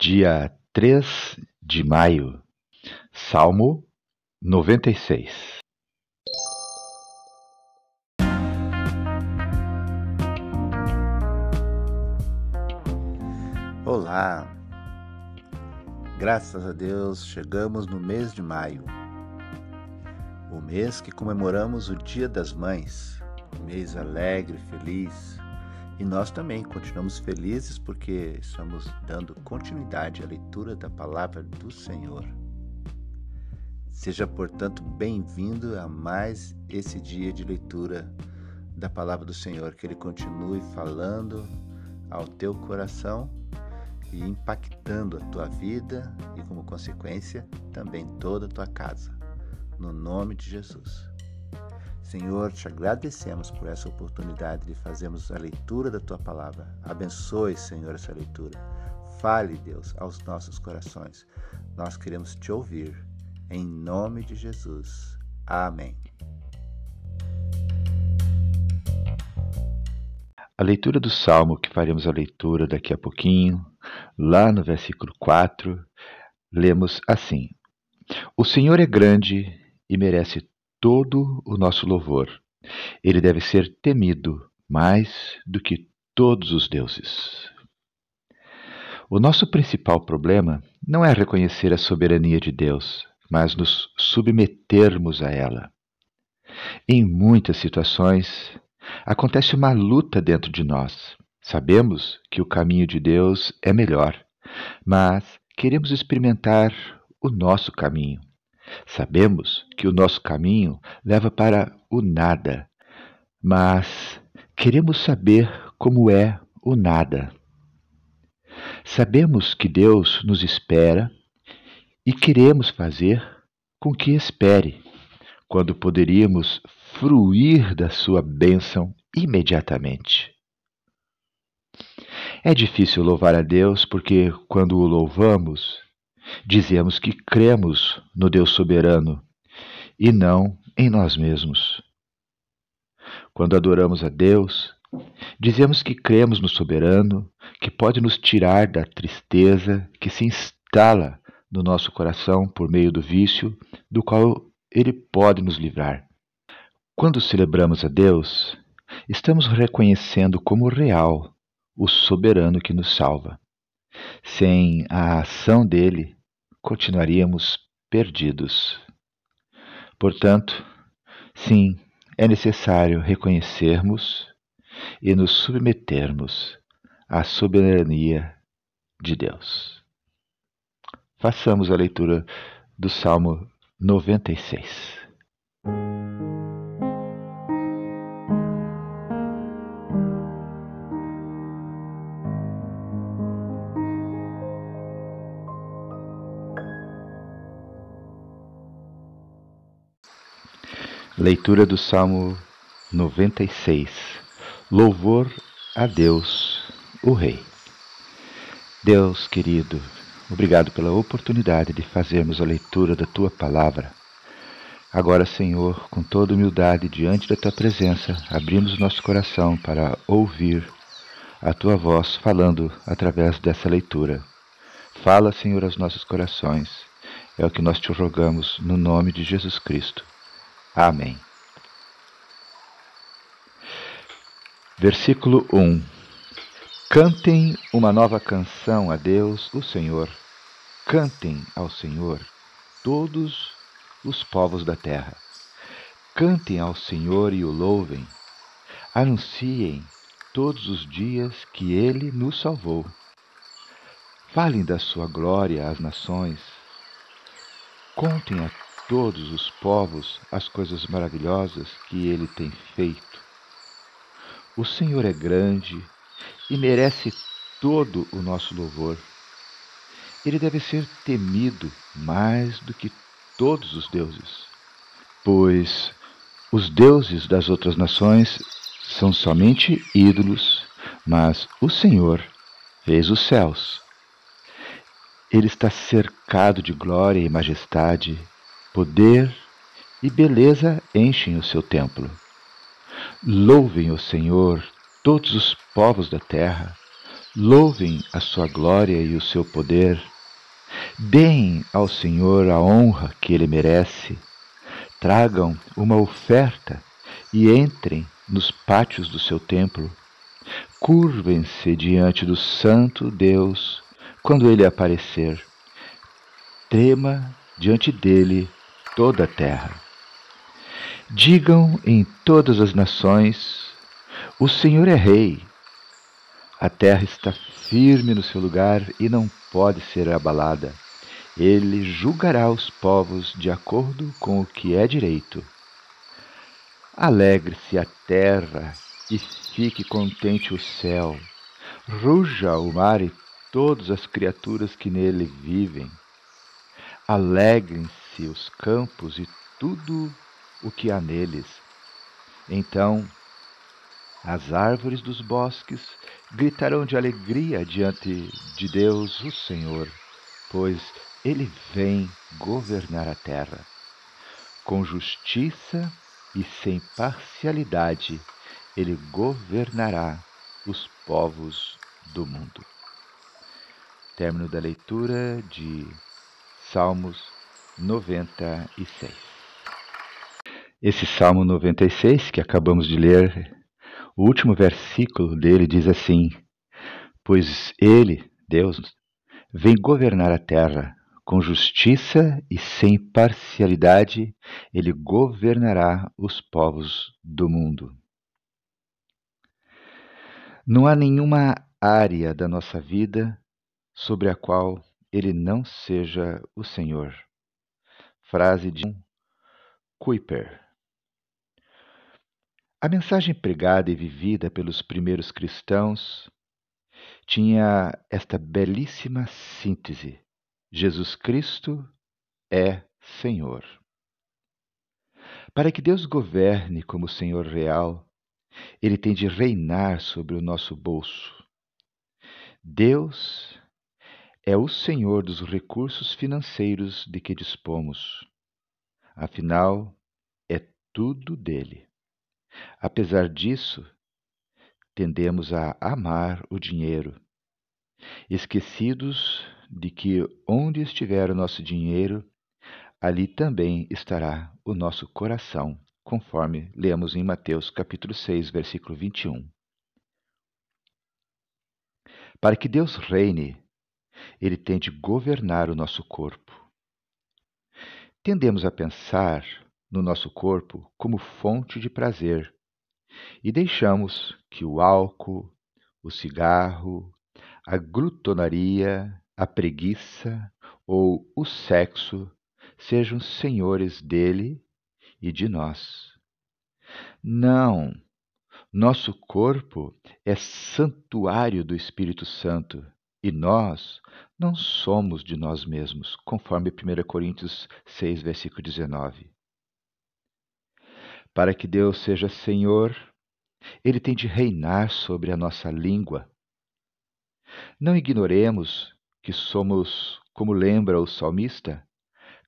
dia 3 de maio, Salmo 96. Olá! Graças a Deus chegamos no mês de maio, o mês que comemoramos o Dia das Mães, mês alegre, feliz, e nós também continuamos felizes porque estamos dando continuidade à leitura da palavra do Senhor. Seja, portanto, bem-vindo a mais esse dia de leitura da palavra do Senhor, que ele continue falando ao teu coração e impactando a tua vida e, como consequência, também toda a tua casa. No nome de Jesus. Senhor, te agradecemos por essa oportunidade de fazermos a leitura da tua palavra. Abençoe, Senhor, essa leitura. Fale, Deus, aos nossos corações. Nós queremos te ouvir. Em nome de Jesus. Amém. A leitura do salmo que faremos a leitura daqui a pouquinho, lá no versículo 4, lemos assim: O Senhor é grande e merece todo o nosso louvor. Ele deve ser temido mais do que todos os deuses. O nosso principal problema não é reconhecer a soberania de Deus, mas nos submetermos a ela. Em muitas situações, acontece uma luta dentro de nós. Sabemos que o caminho de Deus é melhor, mas queremos experimentar o nosso caminho. Sabemos que o nosso caminho leva para o nada, mas queremos saber como é o nada. Sabemos que Deus nos espera e queremos fazer com que espere, quando poderíamos fruir da sua bênção imediatamente. É difícil louvar a Deus porque, quando o louvamos, dizemos que cremos no Deus soberano e não em nós mesmos. Quando adoramos a Deus, dizemos que cremos no soberano que pode nos tirar da tristeza que se instala no nosso coração por meio do vício, do qual ele pode nos livrar. Quando celebramos a Deus, estamos reconhecendo como real o soberano que nos salva. Sem a ação dele, continuaríamos perdidos. Portanto, sim, é necessário reconhecermos e nos submetermos à soberania de Deus. Façamos a leitura do Salmo 96. Leitura do Salmo 96. Louvor a Deus, o Rei. Deus querido, obrigado pela oportunidade de fazermos a leitura da tua palavra. Agora, Senhor, com toda humildade diante da tua presença, abrimos nosso coração para ouvir a tua voz falando através dessa leitura. Fala, Senhor, aos nossos corações. É o que nós te rogamos no nome de Jesus Cristo. Amém. Versículo 1 Cantem uma nova canção a Deus, o Senhor. Cantem ao Senhor todos os povos da terra. Cantem ao Senhor e o louvem. Anunciem todos os dias que ele nos salvou. Falem da sua glória às nações. Contem a todos os povos as coisas maravilhosas que ele tem feito. O Senhor é grande e merece todo o nosso louvor. Ele deve ser temido mais do que todos os deuses, pois os deuses das outras nações são somente ídolos, mas o Senhor fez os céus. Ele está cercado de glória e majestade Poder e beleza enchem o seu templo. Louvem o Senhor todos os povos da terra, Louvem a sua glória e o seu poder. Deem ao Senhor a honra que ele merece. Tragam uma oferta e entrem nos pátios do seu templo. Curvem-se diante do Santo Deus quando ele aparecer. Trema diante dele toda a terra. Digam em todas as nações: O Senhor é Rei. A terra está firme no seu lugar e não pode ser abalada. Ele julgará os povos de acordo com o que é direito. Alegre-se a terra e fique contente o céu. Ruja o mar e todas as criaturas que nele vivem. Alegrem-se os campos e tudo o que há neles. Então as árvores dos bosques gritarão de alegria diante de Deus, o Senhor, pois ele vem governar a terra. Com justiça e sem parcialidade, ele governará os povos do mundo. Término da leitura de Salmos 96. Esse Salmo 96 que acabamos de ler, o último versículo dele diz assim: Pois ele, Deus, vem governar a terra com justiça e sem parcialidade, ele governará os povos do mundo. Não há nenhuma área da nossa vida sobre a qual ele não seja o Senhor. Frase de Kuiper. A mensagem pregada e vivida pelos primeiros cristãos tinha esta belíssima síntese: Jesus Cristo é Senhor. Para que Deus governe como Senhor real, ele tem de reinar sobre o nosso bolso. Deus é o Senhor dos recursos financeiros de que dispomos. Afinal, é tudo dele. Apesar disso, tendemos a amar o dinheiro, esquecidos de que onde estiver o nosso dinheiro, ali também estará o nosso coração, conforme lemos em Mateus capítulo 6, versículo 21. Para que Deus reine, ele tem de governar o nosso corpo. Tendemos a pensar no nosso corpo como fonte de prazer e deixamos que o álcool, o cigarro, a glutonaria, a preguiça ou o sexo sejam senhores dele e de nós. Não, nosso corpo é santuário do Espírito Santo e nós não somos de nós mesmos, conforme 1 Coríntios 6, versículo 19. Para que Deus seja Senhor, Ele tem de reinar sobre a nossa língua. Não ignoremos que somos, como lembra o salmista,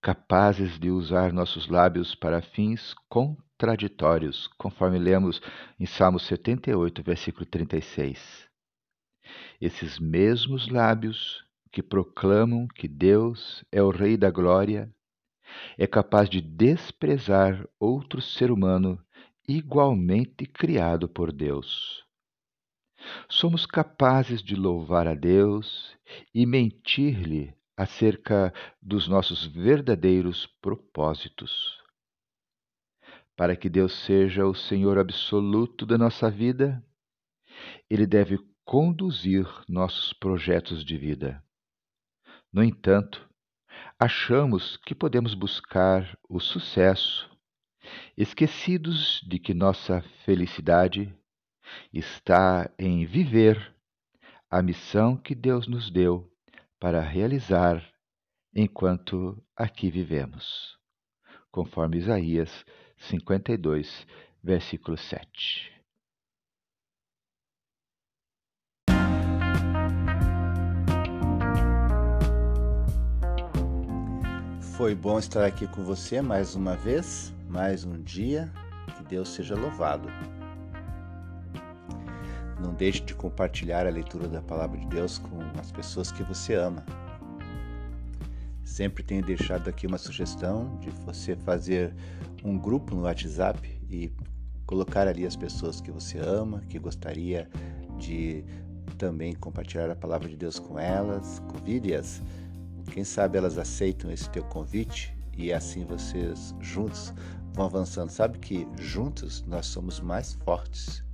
capazes de usar nossos lábios para fins contraditórios, conforme lemos em Salmo 78, versículo 36. Esses mesmos lábios que proclamam que Deus é o Rei da Glória é capaz de desprezar outro ser humano igualmente criado por Deus. Somos capazes de louvar a Deus e mentir-lhe acerca dos nossos verdadeiros propósitos. Para que Deus seja o Senhor absoluto da nossa vida, Ele deve conduzir nossos projetos de vida. No entanto, achamos que podemos buscar o sucesso, esquecidos de que nossa felicidade está em viver a missão que Deus nos deu para realizar enquanto aqui vivemos, conforme Isaías 52, versículo 7. Foi bom estar aqui com você mais uma vez, mais um dia. Que Deus seja louvado. Não deixe de compartilhar a leitura da palavra de Deus com as pessoas que você ama. Sempre tenho deixado aqui uma sugestão de você fazer um grupo no WhatsApp e colocar ali as pessoas que você ama, que gostaria de também compartilhar a palavra de Deus com elas, convide-as. Quem sabe elas aceitam esse teu convite e assim vocês juntos vão avançando. Sabe que juntos nós somos mais fortes.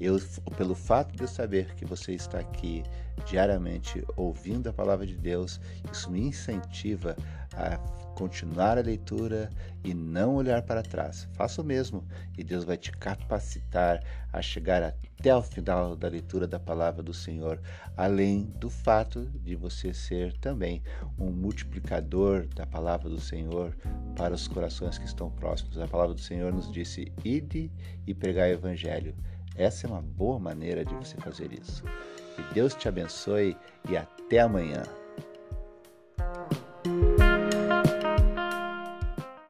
Eu, pelo fato de eu saber que você está aqui diariamente ouvindo a palavra de Deus, isso me incentiva a continuar a leitura e não olhar para trás. Faça o mesmo e Deus vai te capacitar a chegar até o final da leitura da palavra do Senhor, além do fato de você ser também um multiplicador da palavra do Senhor para os corações que estão próximos. A palavra do Senhor nos disse: ide e pregar o evangelho. Essa é uma boa maneira de você fazer isso. Que Deus te abençoe e até amanhã.